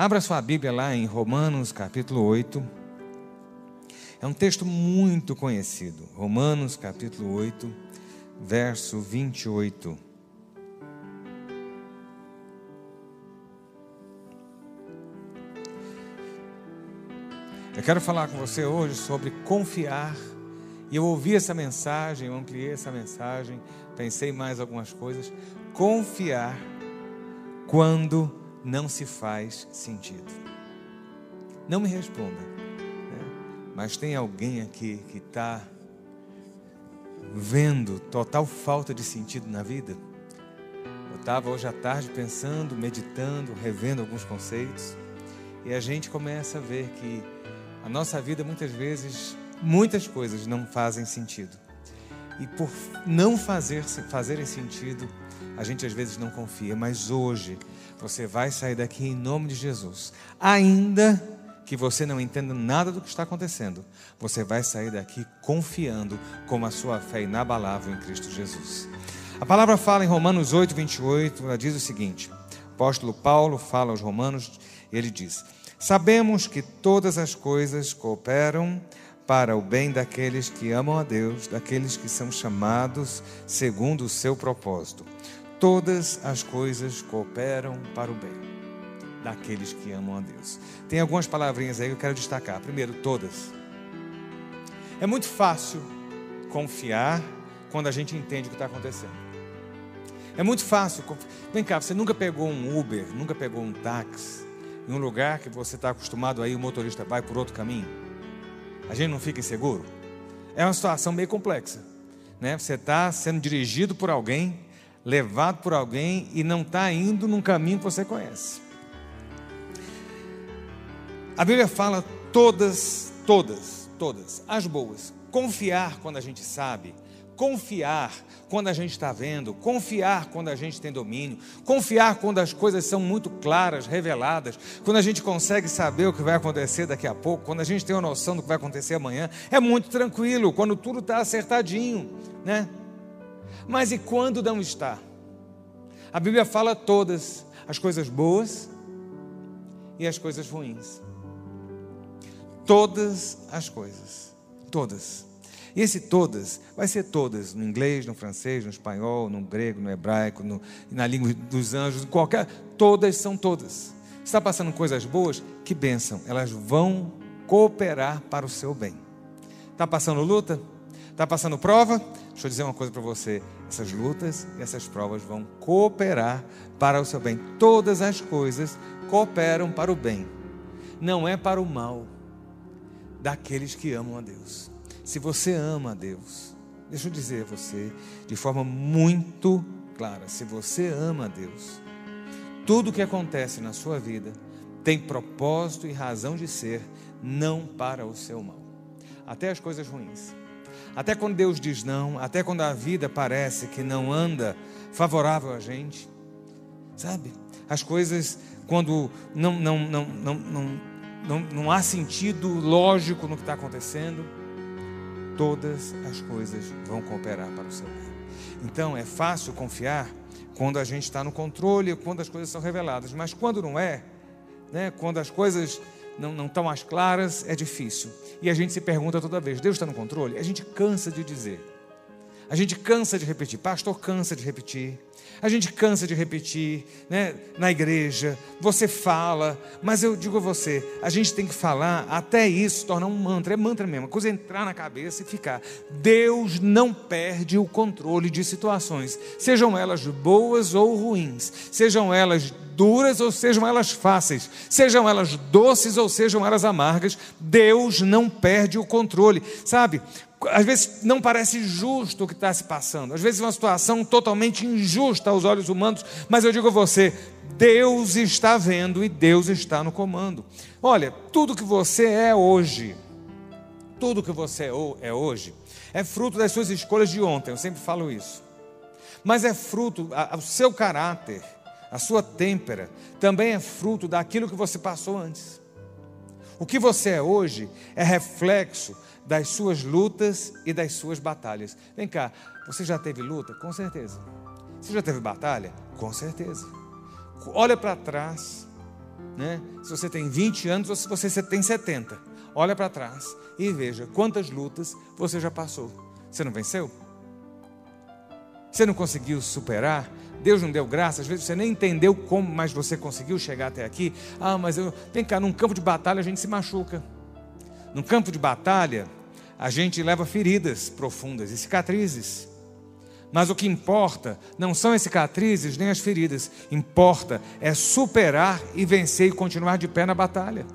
Abra sua Bíblia lá em Romanos capítulo 8. É um texto muito conhecido. Romanos capítulo 8, verso 28. Eu quero falar com você hoje sobre confiar. E eu ouvi essa mensagem, eu ampliei essa mensagem, pensei mais algumas coisas. Confiar quando não se faz sentido. Não me responda, né? mas tem alguém aqui que está vendo total falta de sentido na vida? Eu estava hoje à tarde pensando, meditando, revendo alguns conceitos, e a gente começa a ver que a nossa vida muitas vezes, muitas coisas não fazem sentido. E por não fazer, fazerem sentido, a gente às vezes não confia. Mas hoje você vai sair daqui em nome de Jesus. Ainda que você não entenda nada do que está acontecendo, você vai sair daqui confiando com a sua fé inabalável em Cristo Jesus. A palavra fala em Romanos 8, 28, ela diz o seguinte: o apóstolo Paulo fala aos Romanos, ele diz: Sabemos que todas as coisas cooperam para o bem daqueles que amam a Deus, daqueles que são chamados segundo o seu propósito. Todas as coisas cooperam para o bem daqueles que amam a Deus. Tem algumas palavrinhas aí que eu quero destacar. Primeiro, todas. É muito fácil confiar quando a gente entende o que está acontecendo. É muito fácil. Vem cá, você nunca pegou um Uber, nunca pegou um táxi em um lugar que você está acostumado aí, o motorista vai por outro caminho, a gente não fica inseguro? É uma situação meio complexa. Né? Você está sendo dirigido por alguém, levado por alguém e não está indo num caminho que você conhece. A Bíblia fala todas, todas, todas, as boas. Confiar quando a gente sabe confiar quando a gente está vendo, confiar quando a gente tem domínio, confiar quando as coisas são muito claras, reveladas, quando a gente consegue saber o que vai acontecer daqui a pouco, quando a gente tem uma noção do que vai acontecer amanhã, é muito tranquilo, quando tudo está acertadinho, né? Mas e quando não está? A Bíblia fala todas as coisas boas e as coisas ruins. Todas as coisas, todas. E esse todas vai ser todas, no inglês, no francês, no espanhol, no grego, no hebraico, no, na língua dos anjos, qualquer. Todas são todas. Está passando coisas boas? Que bênção, elas vão cooperar para o seu bem. Está passando luta? Está passando prova? Deixa eu dizer uma coisa para você: essas lutas e essas provas vão cooperar para o seu bem. Todas as coisas cooperam para o bem, não é para o mal daqueles que amam a Deus. Se você ama a Deus, deixa eu dizer a você de forma muito clara: se você ama a Deus, tudo o que acontece na sua vida tem propósito e razão de ser, não para o seu mal. Até as coisas ruins. Até quando Deus diz não, até quando a vida parece que não anda favorável a gente, sabe? As coisas, quando não, não, não, não, não, não, não há sentido lógico no que está acontecendo, todas as coisas vão cooperar para o seu bem. Então é fácil confiar quando a gente está no controle, quando as coisas são reveladas, mas quando não é, né, quando as coisas não, não estão mais claras, é difícil. E a gente se pergunta toda vez: Deus está no controle? A gente cansa de dizer. A gente cansa de repetir, pastor cansa de repetir. A gente cansa de repetir, né? Na igreja, você fala, mas eu digo a você, a gente tem que falar até isso tornar um mantra, é mantra mesmo, a coisa é entrar na cabeça e ficar. Deus não perde o controle de situações, sejam elas boas ou ruins, sejam elas duras ou sejam elas fáceis, sejam elas doces ou sejam elas amargas, Deus não perde o controle. Sabe? Às vezes não parece justo o que está se passando, às vezes é uma situação totalmente injusta aos olhos humanos, mas eu digo a você: Deus está vendo e Deus está no comando. Olha, tudo que você é hoje, tudo que você é, é hoje, é fruto das suas escolhas de ontem, eu sempre falo isso, mas é fruto, o seu caráter, a sua têmpera, também é fruto daquilo que você passou antes. O que você é hoje é reflexo das suas lutas e das suas batalhas. Vem cá, você já teve luta? Com certeza. Você já teve batalha? Com certeza. Olha para trás, Né? Se você tem 20 anos ou se você tem 70. Olha para trás e veja quantas lutas você já passou. Você não venceu? Você não conseguiu superar? Deus não deu graça, às vezes você nem entendeu como, mas você conseguiu chegar até aqui. Ah, mas eu. Vem cá, num campo de batalha a gente se machuca. Num campo de batalha, a gente leva feridas profundas e cicatrizes. Mas o que importa não são as cicatrizes nem as feridas, importa é superar e vencer e continuar de pé na batalha.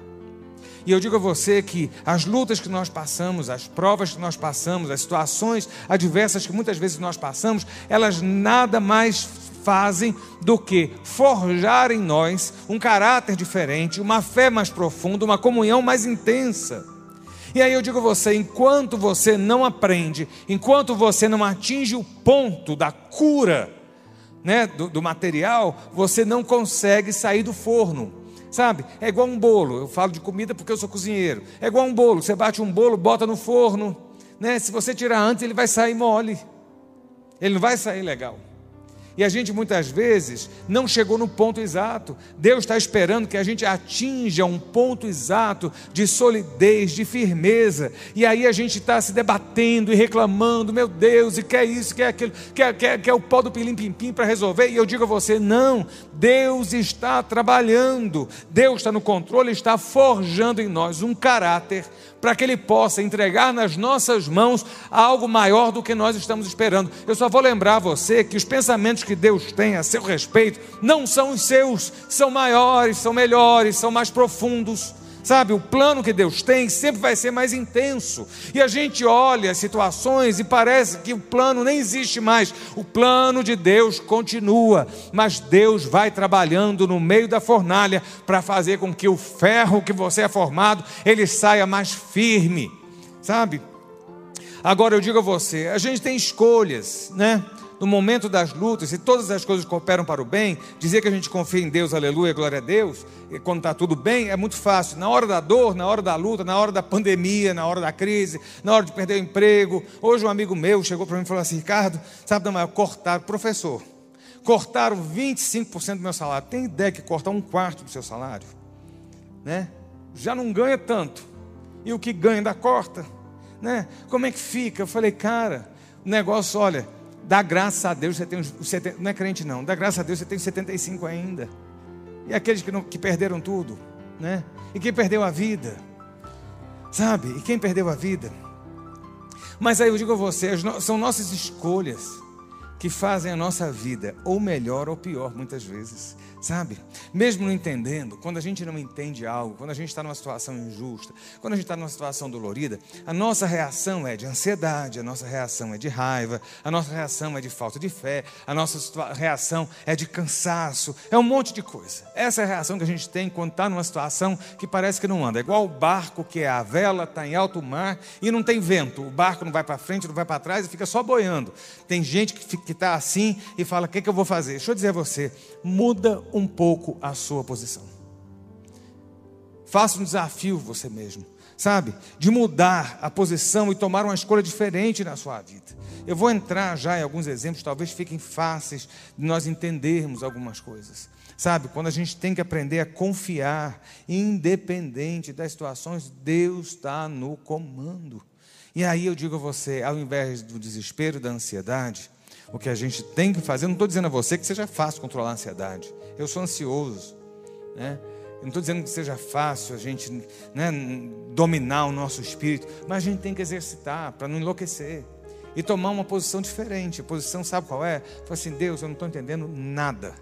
E eu digo a você que as lutas que nós passamos, as provas que nós passamos, as situações adversas que muitas vezes nós passamos, elas nada mais fazem do que forjar em nós um caráter diferente, uma fé mais profunda, uma comunhão mais intensa. E aí eu digo a você: enquanto você não aprende, enquanto você não atinge o ponto da cura né, do, do material, você não consegue sair do forno. Sabe? É igual um bolo. Eu falo de comida porque eu sou cozinheiro. É igual um bolo. Você bate um bolo, bota no forno. Né? Se você tirar antes, ele vai sair mole. Ele não vai sair legal. E a gente muitas vezes não chegou no ponto exato. Deus está esperando que a gente atinja um ponto exato de solidez, de firmeza. E aí a gente está se debatendo e reclamando, meu Deus, e quer isso, quer aquilo, quer, quer, quer o pó do pilim-pim-pim para resolver. E eu digo a você: não, Deus está trabalhando, Deus está no controle, está forjando em nós um caráter para que Ele possa entregar nas nossas mãos algo maior do que nós estamos esperando. Eu só vou lembrar você que os pensamentos que Deus tem a seu respeito não são os seus, são maiores, são melhores, são mais profundos. Sabe, o plano que Deus tem sempre vai ser mais intenso. E a gente olha as situações e parece que o plano nem existe mais. O plano de Deus continua, mas Deus vai trabalhando no meio da fornalha para fazer com que o ferro que você é formado, ele saia mais firme. Sabe? Agora eu digo a você, a gente tem escolhas, né? No momento das lutas, se todas as coisas cooperam para o bem, dizer que a gente confia em Deus, aleluia, glória a Deus, quando está tudo bem, é muito fácil. Na hora da dor, na hora da luta, na hora da pandemia, na hora da crise, na hora de perder o emprego. Hoje um amigo meu chegou para mim e falou assim: Ricardo, sabe da maior? Cortaram, professor, cortaram 25% do meu salário. Tem ideia que cortar um quarto do seu salário? Né? Já não ganha tanto. E o que ganha da corta? Né? Como é que fica? Eu falei, cara, o negócio, olha, Dá graça a Deus, você tem uns, não é crente não, dá graça a Deus, você tem 75 ainda. E aqueles que, não, que perderam tudo, né? E quem perdeu a vida, sabe? E quem perdeu a vida. Mas aí eu digo a você, são nossas escolhas que fazem a nossa vida ou melhor ou pior muitas vezes. Sabe? Mesmo não entendendo, quando a gente não entende algo, quando a gente está numa situação injusta, quando a gente está numa situação dolorida, a nossa reação é de ansiedade, a nossa reação é de raiva, a nossa reação é de falta de fé, a nossa reação é de cansaço, é um monte de coisa. Essa é a reação que a gente tem quando está numa situação que parece que não anda. É igual o barco que é a vela, está em alto mar e não tem vento. O barco não vai para frente, não vai para trás e fica só boiando. Tem gente que está assim e fala: o que, que eu vou fazer? Deixa eu dizer a você, muda um pouco a sua posição. Faça um desafio você mesmo, sabe? De mudar a posição e tomar uma escolha diferente na sua vida. Eu vou entrar já em alguns exemplos, talvez fiquem fáceis de nós entendermos algumas coisas. Sabe, quando a gente tem que aprender a confiar, independente das situações, Deus está no comando. E aí eu digo a você, ao invés do desespero, da ansiedade, o que a gente tem que fazer, não estou dizendo a você que seja fácil controlar a ansiedade. Eu sou ansioso, né? Eu não estou dizendo que seja fácil a gente né, dominar o nosso espírito, mas a gente tem que exercitar para não enlouquecer e tomar uma posição diferente. A posição, sabe qual é? Fala assim: Deus, eu não estou entendendo nada,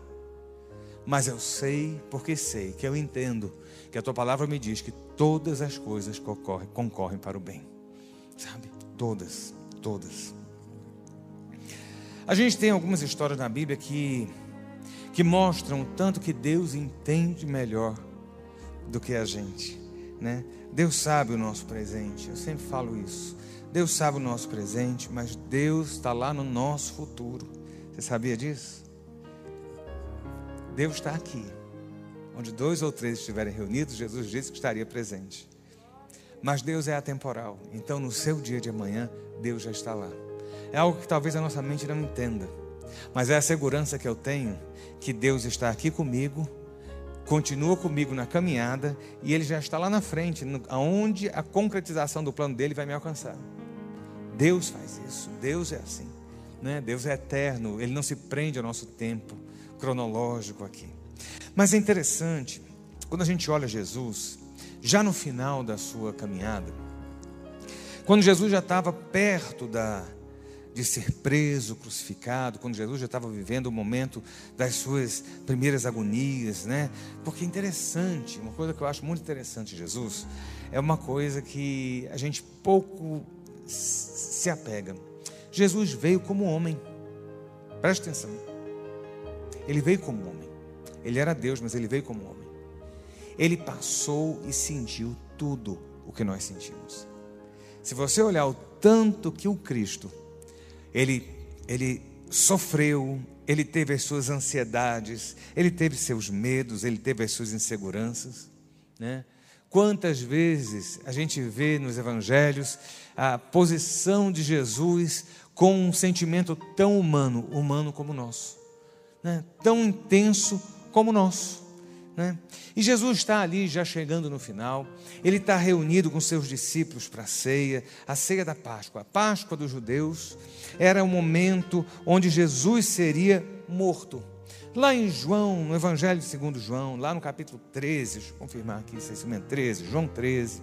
mas eu sei, porque sei, que eu entendo, que a tua palavra me diz que todas as coisas concorrem, concorrem para o bem, sabe? Todas, todas. A gente tem algumas histórias na Bíblia que que mostram tanto que Deus entende melhor do que a gente, né? Deus sabe o nosso presente, eu sempre falo isso. Deus sabe o nosso presente, mas Deus está lá no nosso futuro. Você sabia disso? Deus está aqui. Onde dois ou três estiverem reunidos, Jesus disse que estaria presente. Mas Deus é atemporal. Então, no seu dia de amanhã, Deus já está lá. É algo que talvez a nossa mente não entenda. Mas é a segurança que eu tenho que Deus está aqui comigo continua comigo na caminhada e ele já está lá na frente, aonde a concretização do plano dele vai me alcançar. Deus faz isso, Deus é assim, né? Deus é eterno, ele não se prende ao nosso tempo cronológico aqui. Mas é interessante, quando a gente olha Jesus, já no final da sua caminhada, quando Jesus já estava perto da, de ser preso, crucificado, quando Jesus já estava vivendo o momento das suas primeiras agonias, né? Porque é interessante, uma coisa que eu acho muito interessante Jesus, é uma coisa que a gente pouco se apega. Jesus veio como homem. Preste atenção. Ele veio como homem. Ele era Deus, mas ele veio como homem. Ele passou e sentiu tudo o que nós sentimos. Se você olhar o tanto que o Cristo, ele, ele sofreu, ele teve as suas ansiedades, ele teve seus medos, ele teve as suas inseguranças, né? Quantas vezes a gente vê nos evangelhos a posição de Jesus com um sentimento tão humano, humano como o nosso, né? tão intenso como o nosso. Né? E Jesus está ali já chegando no final, ele está reunido com seus discípulos para a ceia, a ceia da Páscoa. A Páscoa dos judeus era o momento onde Jesus seria morto. Lá em João, no Evangelho segundo João, lá no capítulo 13, deixa eu confirmar aqui, se é 13, João 13.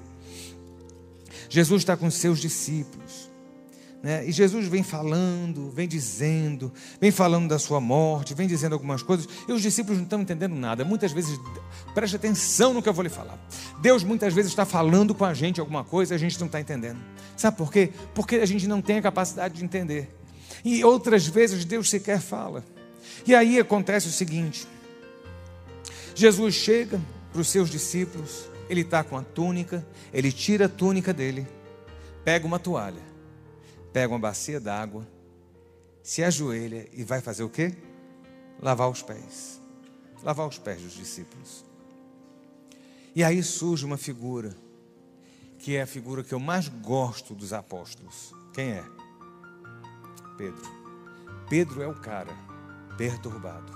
Jesus está com seus discípulos. Né? E Jesus vem falando, vem dizendo, vem falando da sua morte, vem dizendo algumas coisas, e os discípulos não estão entendendo nada. Muitas vezes, preste atenção no que eu vou lhe falar. Deus muitas vezes está falando com a gente alguma coisa e a gente não está entendendo. Sabe por quê? Porque a gente não tem a capacidade de entender. E outras vezes Deus sequer fala. E aí acontece o seguinte: Jesus chega para os seus discípulos, ele está com a túnica, ele tira a túnica dele, pega uma toalha pega uma bacia d'água, se ajoelha e vai fazer o quê? Lavar os pés. Lavar os pés dos discípulos. E aí surge uma figura, que é a figura que eu mais gosto dos apóstolos. Quem é? Pedro. Pedro é o cara perturbado.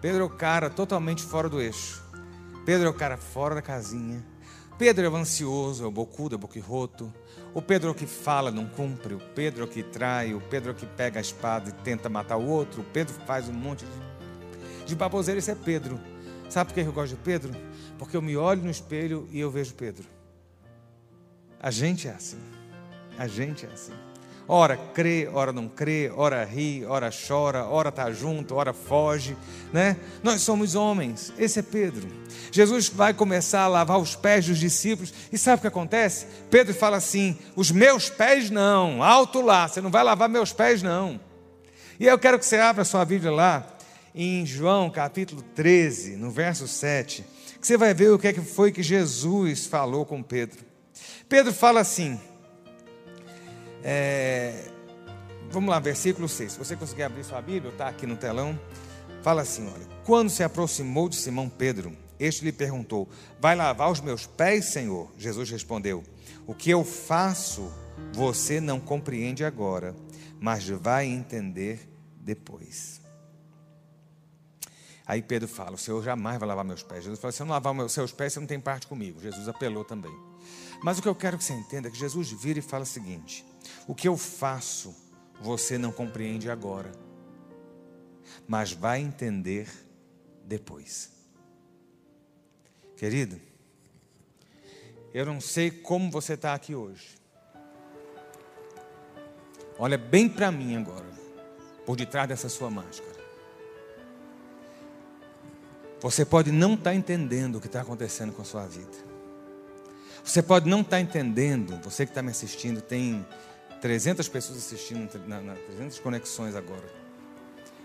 Pedro é o cara totalmente fora do eixo. Pedro é o cara fora da casinha. Pedro é o ansioso, é o bocudo, é o boquirroto. O Pedro que fala não cumpre, o Pedro que trai, o Pedro que pega a espada e tenta matar o outro, o Pedro faz um monte de, de baboseira, isso é Pedro. Sabe por que eu gosto de Pedro? Porque eu me olho no espelho e eu vejo Pedro. A gente é assim. A gente é assim. Ora crê, ora não crê, ora ri, ora chora, ora está junto, ora foge, né? Nós somos homens, esse é Pedro. Jesus vai começar a lavar os pés dos discípulos, e sabe o que acontece? Pedro fala assim: os meus pés não, alto lá, você não vai lavar meus pés não. E eu quero que você abra sua Bíblia lá, em João capítulo 13, no verso 7, que você vai ver o que, é que foi que Jesus falou com Pedro. Pedro fala assim, é, vamos lá, versículo 6. Se você conseguir abrir sua Bíblia, está aqui no telão. Fala assim: olha. Quando se aproximou de Simão Pedro, este lhe perguntou: Vai lavar os meus pés, Senhor? Jesus respondeu: O que eu faço, você não compreende agora, mas vai entender depois. Aí Pedro fala: O Senhor jamais vai lavar meus pés. Jesus fala: Se eu não lavar os seus pés, você não tem parte comigo. Jesus apelou também. Mas o que eu quero que você entenda é que Jesus vira e fala o seguinte: o que eu faço, você não compreende agora, mas vai entender depois. Querido, eu não sei como você está aqui hoje. Olha bem para mim agora, por detrás dessa sua máscara. Você pode não estar tá entendendo o que está acontecendo com a sua vida. Você pode não estar tá entendendo, você que está me assistindo, tem 300 pessoas assistindo, na, na 300 conexões agora.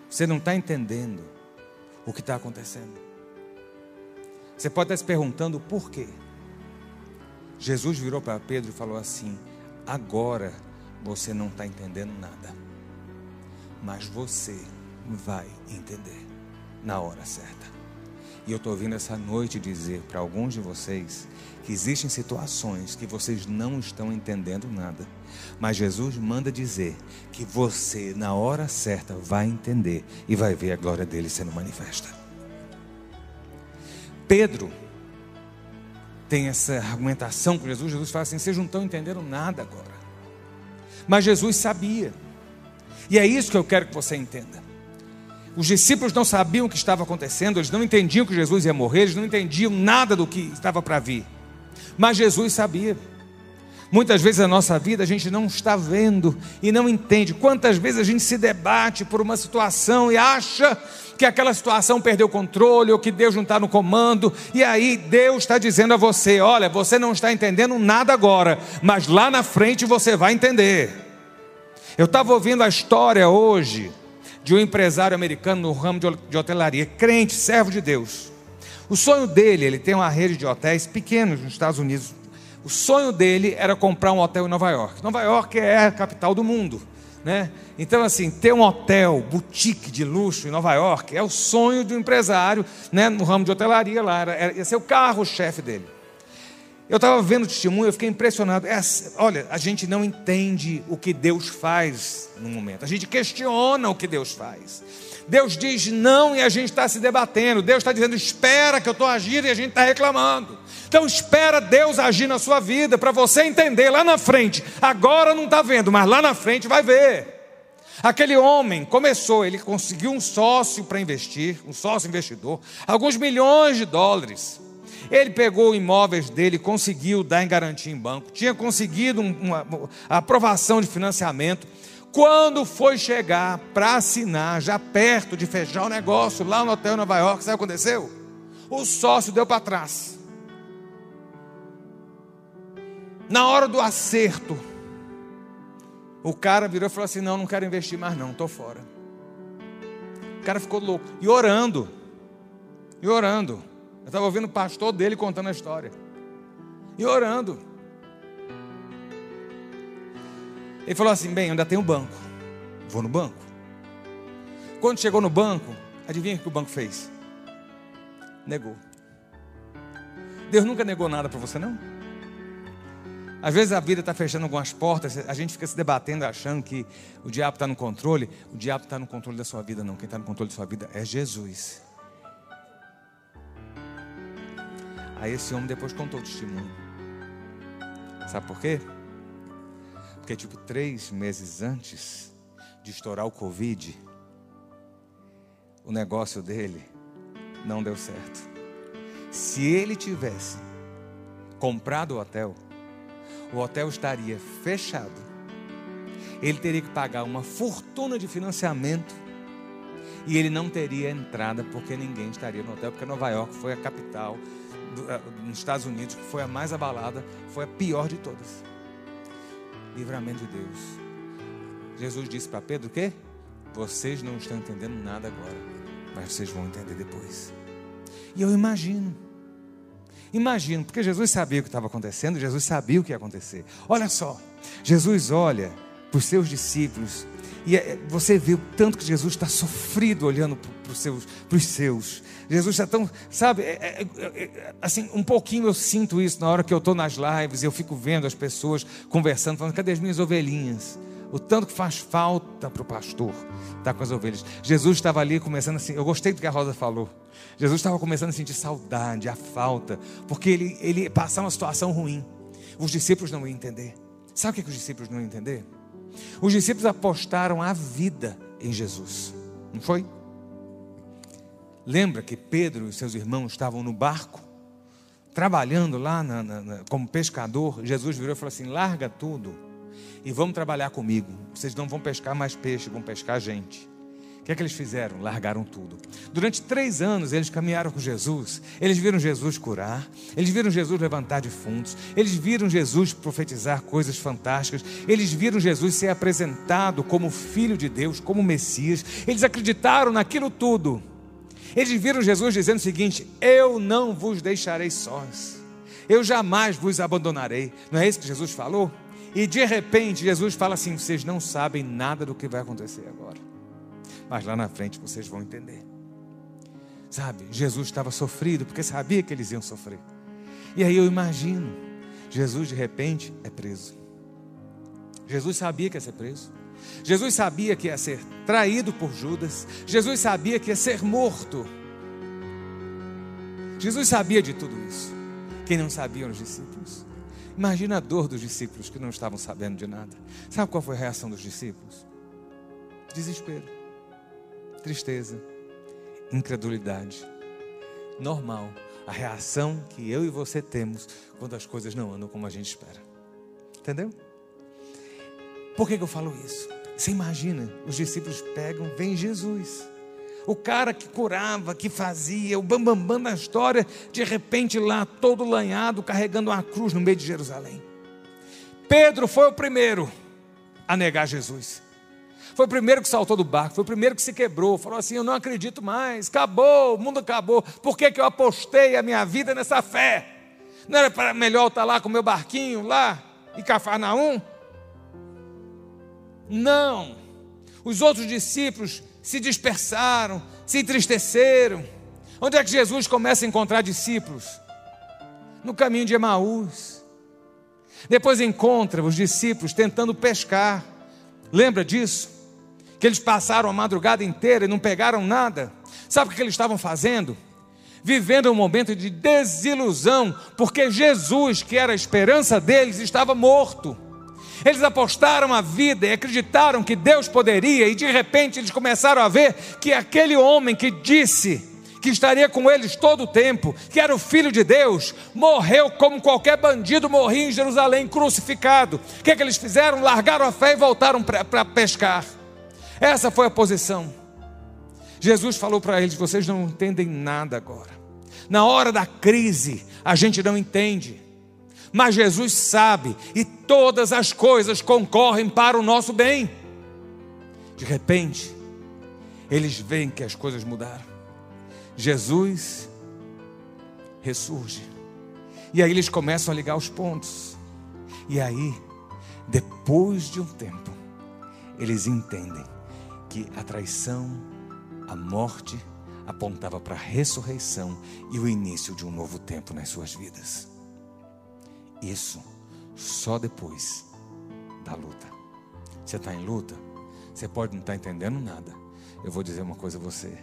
Você não está entendendo o que está acontecendo. Você pode estar se perguntando por quê. Jesus virou para Pedro e falou assim: Agora você não está entendendo nada, mas você vai entender na hora certa. E eu estou vindo essa noite dizer para alguns de vocês que existem situações que vocês não estão entendendo nada. Mas Jesus manda dizer que você, na hora certa, vai entender e vai ver a glória dele sendo manifesta. Pedro tem essa argumentação com Jesus, Jesus fala assim: vocês não estão entendendo nada agora. Mas Jesus sabia. E é isso que eu quero que você entenda. Os discípulos não sabiam o que estava acontecendo, eles não entendiam que Jesus ia morrer, eles não entendiam nada do que estava para vir. Mas Jesus sabia. Muitas vezes na nossa vida a gente não está vendo e não entende. Quantas vezes a gente se debate por uma situação e acha que aquela situação perdeu o controle ou que Deus não está no comando, e aí Deus está dizendo a você: olha, você não está entendendo nada agora, mas lá na frente você vai entender. Eu estava ouvindo a história hoje de um empresário americano no ramo de hotelaria, crente, servo de Deus. O sonho dele, ele tem uma rede de hotéis pequenos nos Estados Unidos. O sonho dele era comprar um hotel em Nova York. Nova York é a capital do mundo. Né? Então, assim, ter um hotel, boutique de luxo em Nova York é o sonho do empresário né, no ramo de hotelaria lá. Era, ia ser o carro-chefe dele. Eu estava vendo o testemunho, eu fiquei impressionado. É, olha, a gente não entende o que Deus faz no momento. A gente questiona o que Deus faz. Deus diz não e a gente está se debatendo. Deus está dizendo espera que eu estou agindo e a gente está reclamando. Então espera Deus agir na sua vida para você entender lá na frente. Agora não está vendo, mas lá na frente vai ver. Aquele homem começou, ele conseguiu um sócio para investir, um sócio investidor, alguns milhões de dólares. Ele pegou imóveis dele, conseguiu dar em garantia em banco, tinha conseguido uma, uma aprovação de financiamento. Quando foi chegar para assinar, já perto de fechar o negócio lá no hotel Nova York, sabe o que aconteceu? O sócio deu para trás. Na hora do acerto, o cara virou e falou assim: Não, não quero investir mais, não, estou fora. O cara ficou louco. E orando. E orando. Eu estava ouvindo o pastor dele contando a história. E orando. Ele falou assim: bem, ainda tem o um banco. Vou no banco. Quando chegou no banco, adivinha o que o banco fez? Negou. Deus nunca negou nada para você, não? Às vezes a vida está fechando algumas portas, a gente fica se debatendo, achando que o diabo está no controle. O diabo está no controle da sua vida, não. Quem está no controle da sua vida é Jesus. Aí esse homem depois contou o testemunho. Sabe por quê? Porque, tipo, três meses antes de estourar o Covid, o negócio dele não deu certo. Se ele tivesse comprado o hotel, o hotel estaria fechado. Ele teria que pagar uma fortuna de financiamento e ele não teria entrada porque ninguém estaria no hotel, porque Nova York foi a capital nos Estados Unidos, que foi a mais abalada, foi a pior de todas. Livramento de Deus. Jesus disse para Pedro o quê? Vocês não estão entendendo nada agora, mas vocês vão entender depois. E eu imagino. Imagino, porque Jesus sabia o que estava acontecendo, Jesus sabia o que ia acontecer. Olha só, Jesus olha para os seus discípulos e é, você vê o tanto que Jesus está sofrido olhando para os seus, para os seus. Jesus está tão, sabe, é, é, é, assim, um pouquinho eu sinto isso na hora que eu estou nas lives, eu fico vendo as pessoas conversando, falando, cadê as minhas ovelhinhas? O tanto que faz falta para o pastor estar tá com as ovelhas. Jesus estava ali começando assim, eu gostei do que a Rosa falou. Jesus estava começando a sentir saudade, a falta, porque ele, ele passava uma situação ruim. Os discípulos não iam entender. Sabe o que os discípulos não iam entender? Os discípulos apostaram a vida em Jesus, não foi? Lembra que Pedro e seus irmãos estavam no barco, trabalhando lá na, na, na, como pescador. Jesus virou e falou assim: larga tudo e vamos trabalhar comigo. Vocês não vão pescar mais peixe, vão pescar gente. O que é que eles fizeram? Largaram tudo. Durante três anos eles caminharam com Jesus. Eles viram Jesus curar. Eles viram Jesus levantar defuntos. Eles viram Jesus profetizar coisas fantásticas. Eles viram Jesus ser apresentado como Filho de Deus, como Messias. Eles acreditaram naquilo tudo. Eles viram Jesus dizendo o seguinte: Eu não vos deixarei sós. Eu jamais vos abandonarei. Não é isso que Jesus falou? E de repente Jesus fala assim: Vocês não sabem nada do que vai acontecer agora mas lá na frente vocês vão entender. Sabe, Jesus estava sofrido porque sabia que eles iam sofrer. E aí eu imagino, Jesus de repente é preso. Jesus sabia que ia ser preso. Jesus sabia que ia ser traído por Judas. Jesus sabia que ia ser morto. Jesus sabia de tudo isso. Quem não sabia eram os discípulos. Imagina a dor dos discípulos que não estavam sabendo de nada. Sabe qual foi a reação dos discípulos? Desespero, tristeza, incredulidade. Normal. A reação que eu e você temos quando as coisas não andam como a gente espera. Entendeu? Por que, que eu falo isso? Você imagina, os discípulos pegam, vem Jesus. O cara que curava, que fazia, o bambambam bam, bam da história, de repente lá, todo lanhado, carregando uma cruz no meio de Jerusalém. Pedro foi o primeiro a negar Jesus. Foi o primeiro que saltou do barco, foi o primeiro que se quebrou, falou assim: Eu não acredito mais, acabou, o mundo acabou. Por que, que eu apostei a minha vida nessa fé? Não era para melhor estar lá com o meu barquinho lá em Cafarnaum? Não. Os outros discípulos se dispersaram, se entristeceram. Onde é que Jesus começa a encontrar discípulos? No caminho de Emaús. Depois encontra os discípulos tentando pescar. Lembra disso? Que eles passaram a madrugada inteira e não pegaram nada. Sabe o que eles estavam fazendo? Vivendo um momento de desilusão, porque Jesus, que era a esperança deles, estava morto. Eles apostaram a vida e acreditaram que Deus poderia, e de repente eles começaram a ver que aquele homem que disse que estaria com eles todo o tempo, que era o filho de Deus, morreu como qualquer bandido morria em Jerusalém, crucificado. O que, é que eles fizeram? Largaram a fé e voltaram para pescar. Essa foi a posição. Jesus falou para eles: vocês não entendem nada agora. Na hora da crise, a gente não entende mas Jesus sabe e todas as coisas concorrem para o nosso bem. De repente, eles veem que as coisas mudaram. Jesus ressurge. E aí eles começam a ligar os pontos. E aí, depois de um tempo, eles entendem que a traição, a morte, apontava para a ressurreição e o início de um novo tempo nas suas vidas. Isso só depois da luta. Você está em luta? Você pode não estar tá entendendo nada. Eu vou dizer uma coisa a você,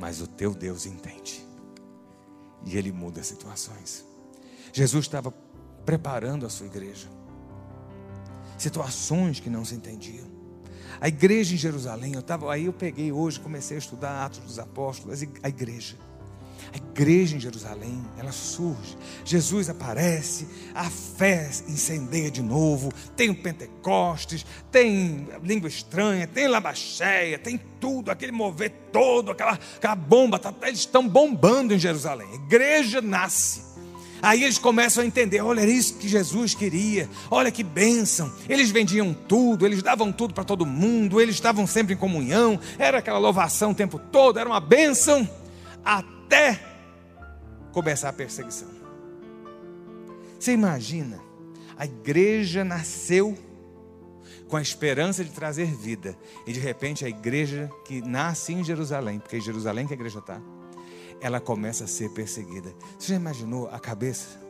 mas o teu Deus entende. E ele muda as situações. Jesus estava preparando a sua igreja. Situações que não se entendiam. A igreja em Jerusalém, eu estava aí, eu peguei hoje, comecei a estudar Atos dos Apóstolos, a igreja. A igreja em Jerusalém, ela surge. Jesus aparece, a fé incendeia de novo. Tem o Pentecostes, tem língua estranha, tem labacheia, tem tudo, aquele mover todo, aquela, aquela bomba. Tá, eles estão bombando em Jerusalém. A igreja nasce. Aí eles começam a entender: olha, era isso que Jesus queria, olha que bênção. Eles vendiam tudo, eles davam tudo para todo mundo, eles estavam sempre em comunhão, era aquela louvação o tempo todo, era uma bênção. Até começar a perseguição. Você imagina, a igreja nasceu com a esperança de trazer vida, e de repente a igreja que nasce em Jerusalém, porque em Jerusalém que a igreja está, ela começa a ser perseguida. Você já imaginou a cabeça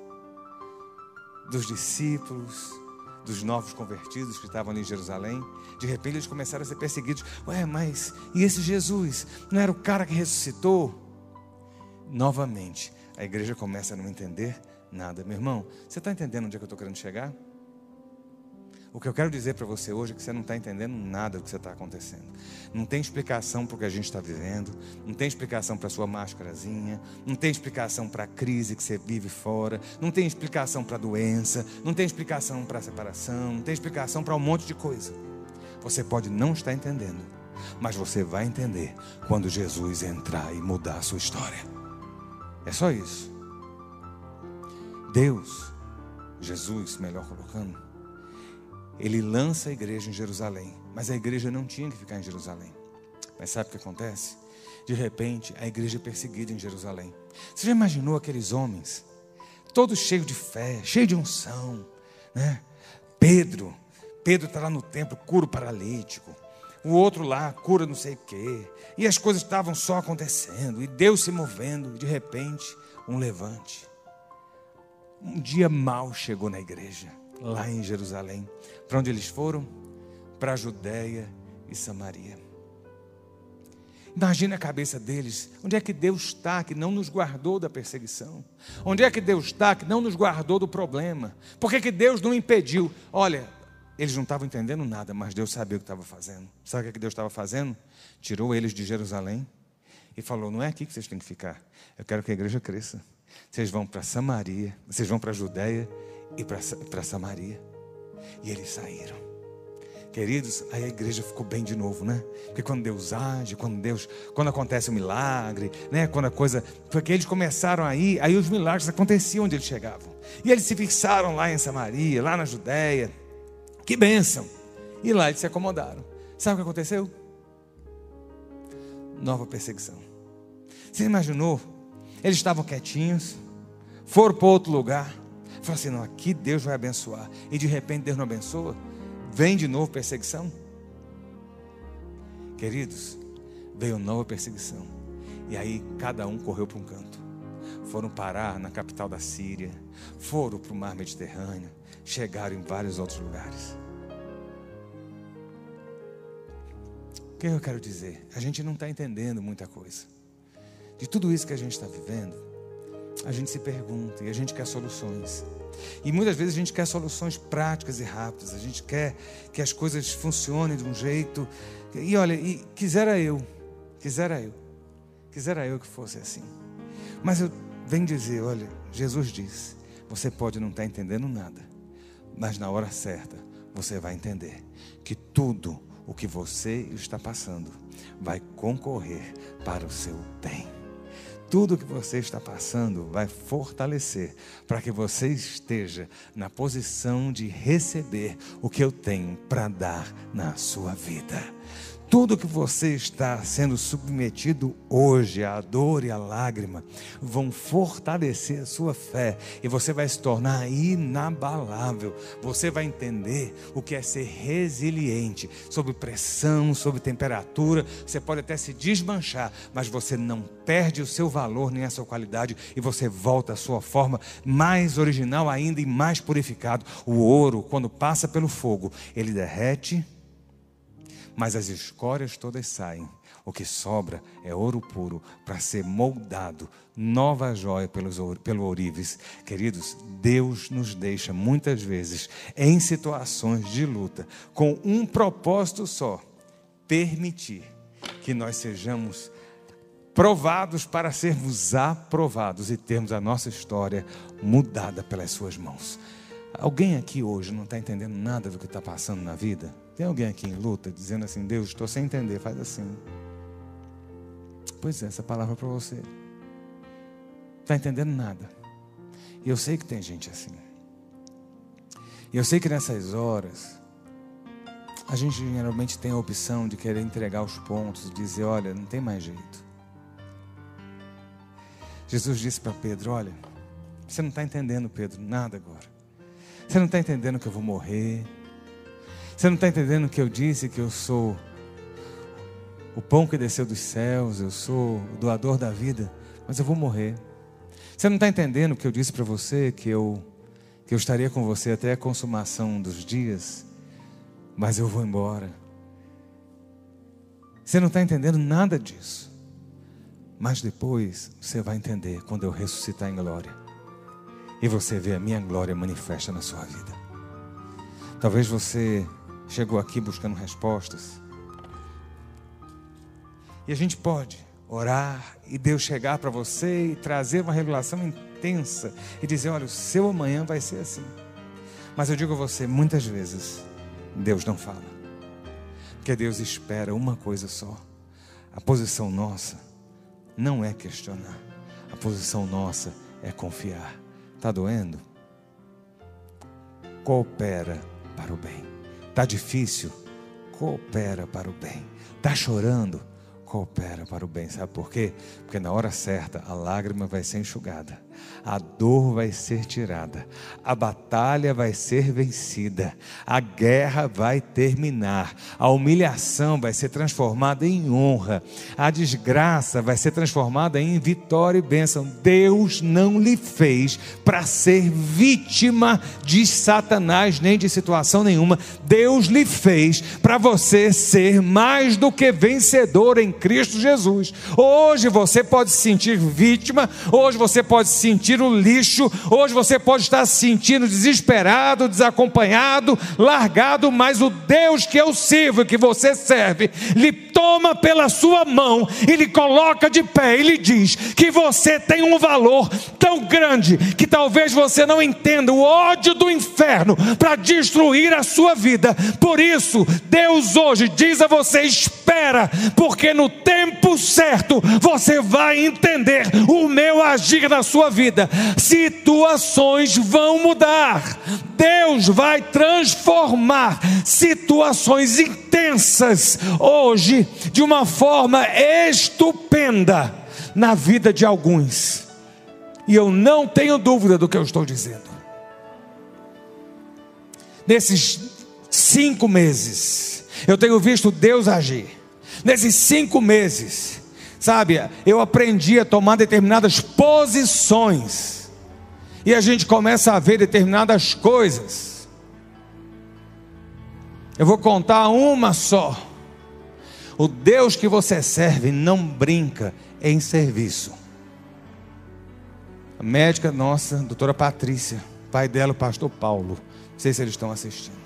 dos discípulos, dos novos convertidos que estavam ali em Jerusalém? De repente eles começaram a ser perseguidos. Ué, mas e esse Jesus? Não era o cara que ressuscitou? novamente, a igreja começa a não entender nada. Meu irmão, você está entendendo onde é que eu estou querendo chegar? O que eu quero dizer para você hoje é que você não está entendendo nada do que está acontecendo. Não tem explicação para o que a gente está vivendo, não tem explicação para a sua máscarazinha, não tem explicação para a crise que você vive fora, não tem explicação para a doença, não tem explicação para a separação, não tem explicação para um monte de coisa. Você pode não estar entendendo, mas você vai entender quando Jesus entrar e mudar a sua história. É só isso. Deus, Jesus, melhor colocando, ele lança a igreja em Jerusalém, mas a igreja não tinha que ficar em Jerusalém. Mas sabe o que acontece? De repente, a igreja é perseguida em Jerusalém. Você já imaginou aqueles homens, todos cheios de fé, cheios de unção, né? Pedro, Pedro está lá no templo, cura o paralítico o outro lá cura não sei o quê. E as coisas estavam só acontecendo, e Deus se movendo, de repente, um levante. Um dia mal chegou na igreja, lá em Jerusalém. Para onde eles foram? Para a Judéia e Samaria. Imagina a cabeça deles. Onde é que Deus está que não nos guardou da perseguição? Onde é que Deus está que não nos guardou do problema? Por que, que Deus não impediu? Olha, eles não estavam entendendo nada, mas Deus sabia o que estava fazendo. Sabe o que, é que Deus estava fazendo? Tirou eles de Jerusalém e falou: Não é aqui que vocês têm que ficar. Eu quero que a igreja cresça. Vocês vão para Samaria, vocês vão para a Judéia e para Samaria. E eles saíram. Queridos, aí a igreja ficou bem de novo, né? Porque quando Deus age, quando Deus, quando acontece um milagre, né? Quando a coisa, porque eles começaram aí, aí os milagres aconteciam onde eles chegavam. E eles se fixaram lá em Samaria, lá na Judéia. Que bênção! E lá eles se acomodaram. Sabe o que aconteceu? Nova perseguição. Você imaginou? Eles estavam quietinhos, foram para outro lugar. Falaram assim: não, aqui Deus vai abençoar. E de repente Deus não abençoa vem de novo perseguição? Queridos, veio nova perseguição. E aí cada um correu para um canto. Foram parar na capital da Síria, foram para o mar Mediterrâneo, chegaram em vários outros lugares. O que eu quero dizer? A gente não está entendendo muita coisa. De tudo isso que a gente está vivendo, a gente se pergunta e a gente quer soluções. E muitas vezes a gente quer soluções práticas e rápidas, a gente quer que as coisas funcionem de um jeito. E olha, e quisera eu, quisera eu, quisera eu que fosse assim. Mas eu venho dizer: olha, Jesus diz: você pode não estar entendendo nada, mas na hora certa você vai entender que tudo o que você está passando vai concorrer para o seu bem tudo que você está passando vai fortalecer para que você esteja na posição de receber o que eu tenho para dar na sua vida tudo que você está sendo submetido hoje, a dor e a lágrima, vão fortalecer a sua fé e você vai se tornar inabalável. Você vai entender o que é ser resiliente sob pressão, sob temperatura. Você pode até se desmanchar, mas você não perde o seu valor nem a sua qualidade e você volta à sua forma mais original ainda e mais purificado. O ouro, quando passa pelo fogo, ele derrete mas as escórias todas saem. O que sobra é ouro puro para ser moldado, nova joia pelos, pelo ourives. Queridos, Deus nos deixa muitas vezes em situações de luta com um propósito só: permitir que nós sejamos provados para sermos aprovados e termos a nossa história mudada pelas Suas mãos. Alguém aqui hoje não está entendendo nada do que está passando na vida? Tem alguém aqui em luta dizendo assim: Deus, estou sem entender, faz assim. Pois é, essa palavra é para você. Está entendendo nada. E eu sei que tem gente assim. E eu sei que nessas horas, a gente geralmente tem a opção de querer entregar os pontos, dizer: olha, não tem mais jeito. Jesus disse para Pedro: olha, você não está entendendo, Pedro, nada agora. Você não está entendendo que eu vou morrer. Você não está entendendo que eu disse que eu sou o pão que desceu dos céus, eu sou o doador da vida, mas eu vou morrer. Você não está entendendo que eu disse para você que eu, que eu estaria com você até a consumação dos dias, mas eu vou embora. Você não está entendendo nada disso. Mas depois você vai entender quando eu ressuscitar em glória. E você vê a minha glória manifesta na sua vida. Talvez você chegou aqui buscando respostas. E a gente pode orar e Deus chegar para você e trazer uma revelação intensa e dizer: olha, o seu amanhã vai ser assim. Mas eu digo a você, muitas vezes, Deus não fala. Porque Deus espera uma coisa só. A posição nossa não é questionar. A posição nossa é confiar. Está doendo? Coopera para o bem. Está difícil? Coopera para o bem. Está chorando? Coopera para o bem. Sabe por quê? Porque na hora certa a lágrima vai ser enxugada a dor vai ser tirada, a batalha vai ser vencida, a guerra vai terminar, a humilhação vai ser transformada em honra, a desgraça vai ser transformada em vitória e bênção. Deus não lhe fez para ser vítima de Satanás, nem de situação nenhuma. Deus lhe fez para você ser mais do que vencedor em Cristo Jesus. Hoje você pode se sentir vítima, hoje você pode sentir o lixo, hoje você pode estar se sentindo desesperado, desacompanhado, largado, mas o Deus que eu sirvo, que você serve, lhe toma pela sua mão e lhe coloca de pé e lhe diz que você tem um valor tão grande que talvez você não entenda o ódio do inferno para destruir a sua vida. Por isso, Deus hoje diz a você: espera, porque no tempo certo você vai entender o meu agir na sua vida. Situações vão mudar, Deus vai transformar situações intensas hoje de uma forma estupenda na vida de alguns. E eu não tenho dúvida do que eu estou dizendo. Nesses cinco meses, eu tenho visto Deus agir. Nesses cinco meses, sabe, eu aprendi a tomar determinadas posições. E a gente começa a ver determinadas coisas. Eu vou contar uma só. O Deus que você serve não brinca em serviço. A médica nossa, doutora Patrícia, pai dela, o pastor Paulo. Não sei se eles estão assistindo.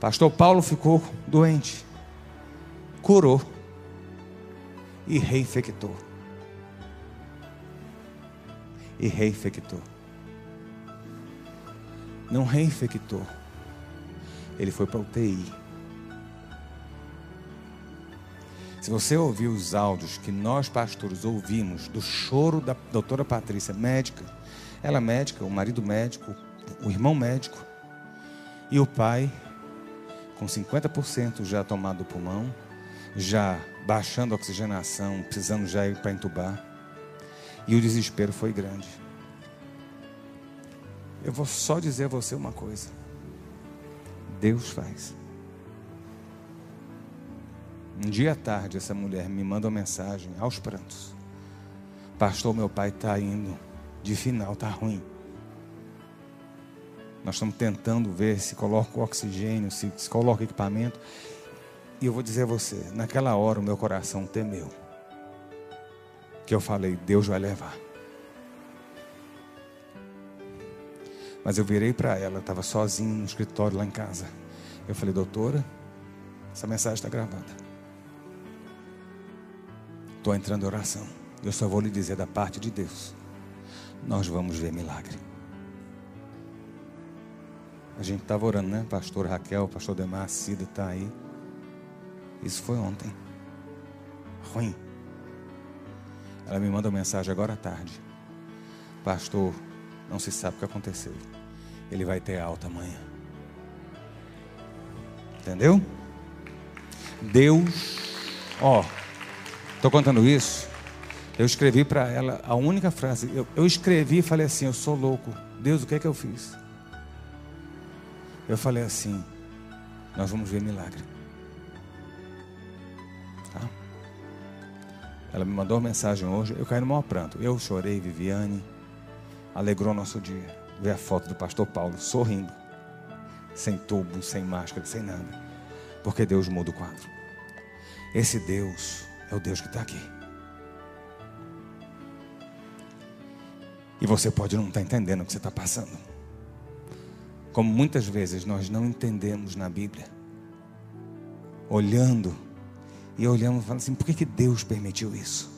Pastor Paulo ficou doente, curou e reinfectou. E reinfectou. Não reinfectou. Ele foi para UTI. Se você ouvir os áudios que nós pastores ouvimos do choro da doutora Patrícia, médica, ela é médica, o marido médico, o irmão médico e o pai com 50% já tomado do pulmão, já baixando a oxigenação, precisando já ir para entubar. E o desespero foi grande. Eu vou só dizer a você uma coisa. Deus faz. Um dia à tarde, essa mulher me manda uma mensagem aos prantos. Pastor, meu pai está indo de final, está ruim. Nós estamos tentando ver se coloca o oxigênio, se, se coloca equipamento. E eu vou dizer a você, naquela hora o meu coração temeu. Que eu falei, Deus vai levar. Mas eu virei para ela, estava sozinho no escritório lá em casa. Eu falei, doutora, essa mensagem está gravada. Estou entrando em oração. Eu só vou lhe dizer da parte de Deus. Nós vamos ver milagre. A gente estava orando, né? Pastor Raquel, pastor Demar, Cida está aí. Isso foi ontem. Ruim. Ela me manda uma mensagem agora à tarde. Pastor, não se sabe o que aconteceu. Ele vai ter alta amanhã. Entendeu? Deus, ó, estou contando isso. Eu escrevi para ela a única frase. Eu, eu escrevi e falei assim: Eu sou louco. Deus, o que é que eu fiz? Eu falei assim: nós vamos ver milagre. Ela me mandou mensagem hoje, eu caí no maior pranto. Eu chorei, Viviane, alegrou nosso dia. Ver a foto do pastor Paulo sorrindo, sem tubo, sem máscara, sem nada, porque Deus muda o quadro. Esse Deus é o Deus que está aqui. E você pode não estar tá entendendo o que você está passando como muitas vezes nós não entendemos na Bíblia, olhando e olhando, falando assim: por que, que Deus permitiu isso?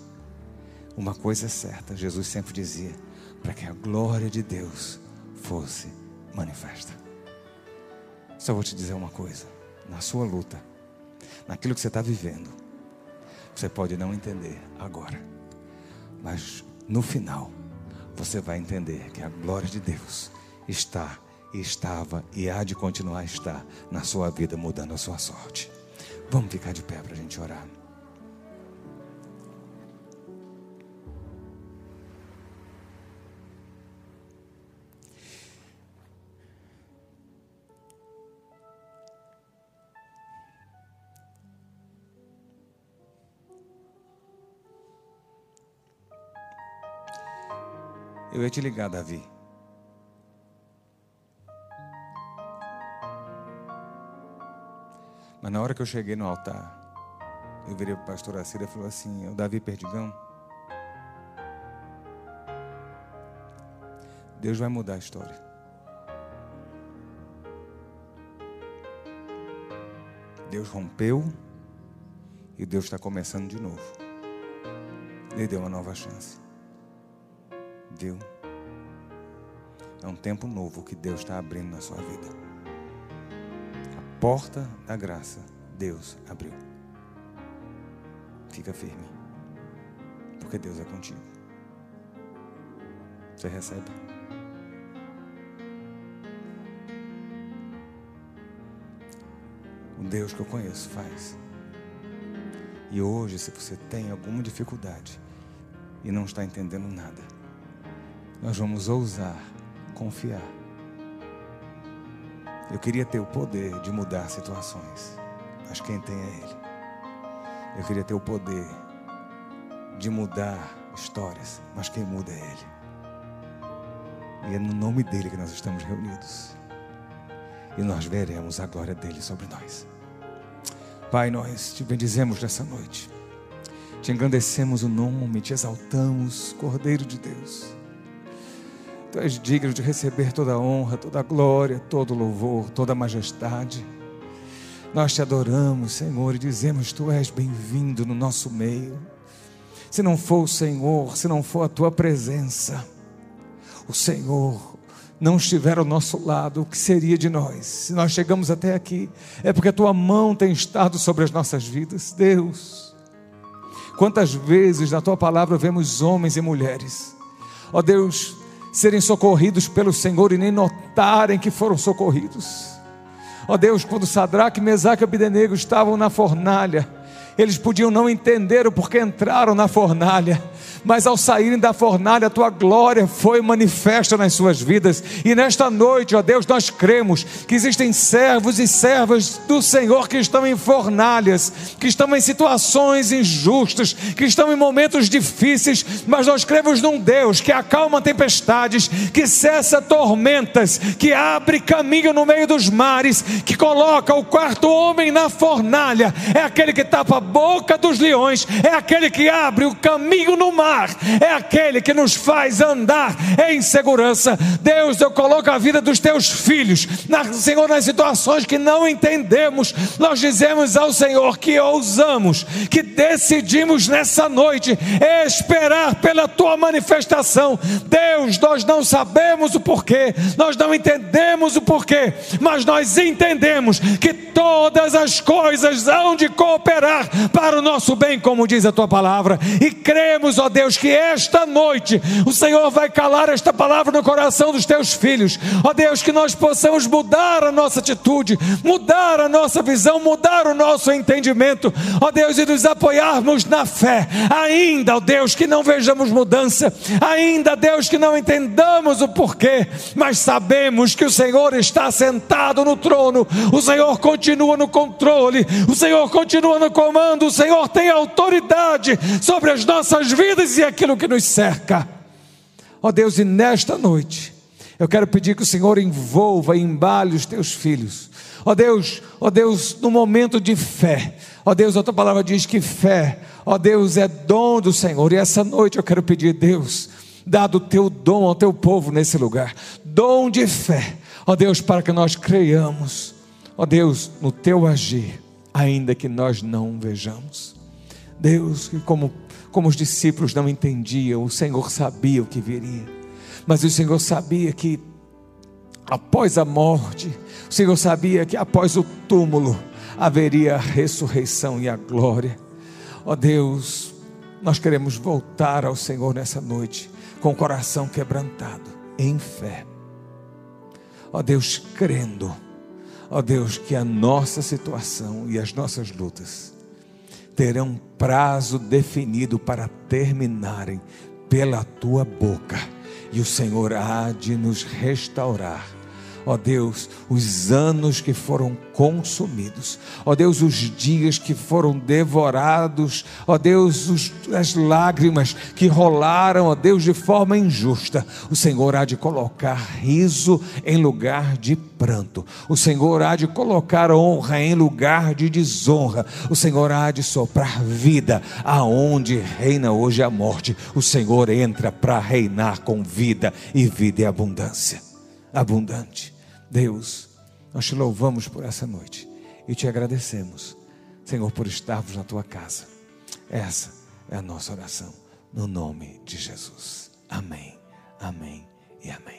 Uma coisa é certa, Jesus sempre dizia: para que a glória de Deus fosse manifesta. Só vou te dizer uma coisa: na sua luta, naquilo que você está vivendo, você pode não entender agora, mas no final, você vai entender que a glória de Deus está estava e há de continuar a estar na sua vida, mudando a sua sorte. Vamos ficar de pé para a gente orar. Eu ia te ligar, Davi. Mas na hora que eu cheguei no altar, eu virei para o pastor Acira e falou assim: o Davi Perdigão. Deus vai mudar a história. Deus rompeu e Deus está começando de novo. Ele deu uma nova chance. Viu? É um tempo novo que Deus está abrindo na sua vida. Porta da graça, Deus abriu. Fica firme, porque Deus é contigo. Você recebe? O Deus que eu conheço faz. E hoje, se você tem alguma dificuldade e não está entendendo nada, nós vamos ousar confiar. Eu queria ter o poder de mudar situações, mas quem tem é Ele. Eu queria ter o poder de mudar histórias, mas quem muda é Ele. E é no nome dele que nós estamos reunidos. E nós veremos a glória dele sobre nós. Pai, nós te bendizemos nessa noite. Te engrandecemos o nome, te exaltamos, Cordeiro de Deus. Tu és digno de receber toda a honra, toda a glória, todo o louvor, toda a majestade. Nós te adoramos, Senhor, e dizemos: Tu és bem-vindo no nosso meio. Se não for o Senhor, se não for a tua presença, o Senhor não estiver ao nosso lado, o que seria de nós? Se nós chegamos até aqui, é porque a tua mão tem estado sobre as nossas vidas. Deus, quantas vezes na tua palavra vemos homens e mulheres, ó Deus, serem socorridos pelo Senhor e nem notarem que foram socorridos. Ó Deus, quando Sadraque, Mesaque e Abdenego estavam na fornalha, eles podiam não entender o porquê entraram na fornalha, mas ao saírem da fornalha, a tua glória foi manifesta nas suas vidas. E nesta noite, ó Deus, nós cremos que existem servos e servas do Senhor que estão em fornalhas, que estão em situações injustas, que estão em momentos difíceis, mas nós cremos num Deus que acalma tempestades, que cessa tormentas, que abre caminho no meio dos mares, que coloca o quarto homem na fornalha, é aquele que tapa a boca dos leões, é aquele que abre o caminho no mar mar, é aquele que nos faz andar em segurança. Deus, eu coloco a vida dos teus filhos, na, Senhor, nas situações que não entendemos, nós dizemos ao Senhor que ousamos, que decidimos nessa noite esperar pela tua manifestação. Deus, nós não sabemos o porquê, nós não entendemos o porquê, mas nós entendemos que todas as coisas hão de cooperar para o nosso bem, como diz a tua palavra, e cremos, ó Deus Deus, que esta noite o Senhor vai calar esta palavra no coração dos teus filhos. Ó Deus, que nós possamos mudar a nossa atitude, mudar a nossa visão, mudar o nosso entendimento. Ó Deus, e nos apoiarmos na fé. Ainda, ó Deus, que não vejamos mudança. Ainda, Deus, que não entendamos o porquê, mas sabemos que o Senhor está sentado no trono. O Senhor continua no controle. O Senhor continua no comando. O Senhor tem autoridade sobre as nossas vidas e aquilo que nos cerca. Ó oh Deus, e nesta noite, eu quero pedir que o Senhor envolva e embale os teus filhos. Ó oh Deus, ó oh Deus, no momento de fé. Ó Deus, a tua palavra diz que fé, ó Deus, é dom do Senhor. E essa noite eu quero pedir, Deus, dado o teu dom ao teu povo nesse lugar, dom de fé. Ó Deus, para que nós creiamos, ó Deus, no teu agir, ainda que nós não vejamos. Deus, que como como os discípulos não entendiam, o Senhor sabia o que viria. Mas o Senhor sabia que após a morte, o Senhor sabia que após o túmulo haveria a ressurreição e a glória. Ó oh Deus, nós queremos voltar ao Senhor nessa noite com o coração quebrantado, em fé. Ó oh Deus, crendo, ó oh Deus, que a nossa situação e as nossas lutas terão prazo definido para terminarem pela tua boca, e o Senhor há de nos restaurar. Ó Deus, os anos que foram consumidos, ó Deus, os dias que foram devorados, ó Deus, os, as lágrimas que rolaram, ó Deus, de forma injusta, o Senhor há de colocar riso em lugar de pranto, o Senhor há de colocar honra em lugar de desonra, o Senhor há de soprar vida aonde reina hoje a morte, o Senhor entra para reinar com vida e vida e abundância. Abundante. Deus, nós te louvamos por essa noite e te agradecemos, Senhor, por estarmos na tua casa. Essa é a nossa oração, no nome de Jesus. Amém, amém e amém.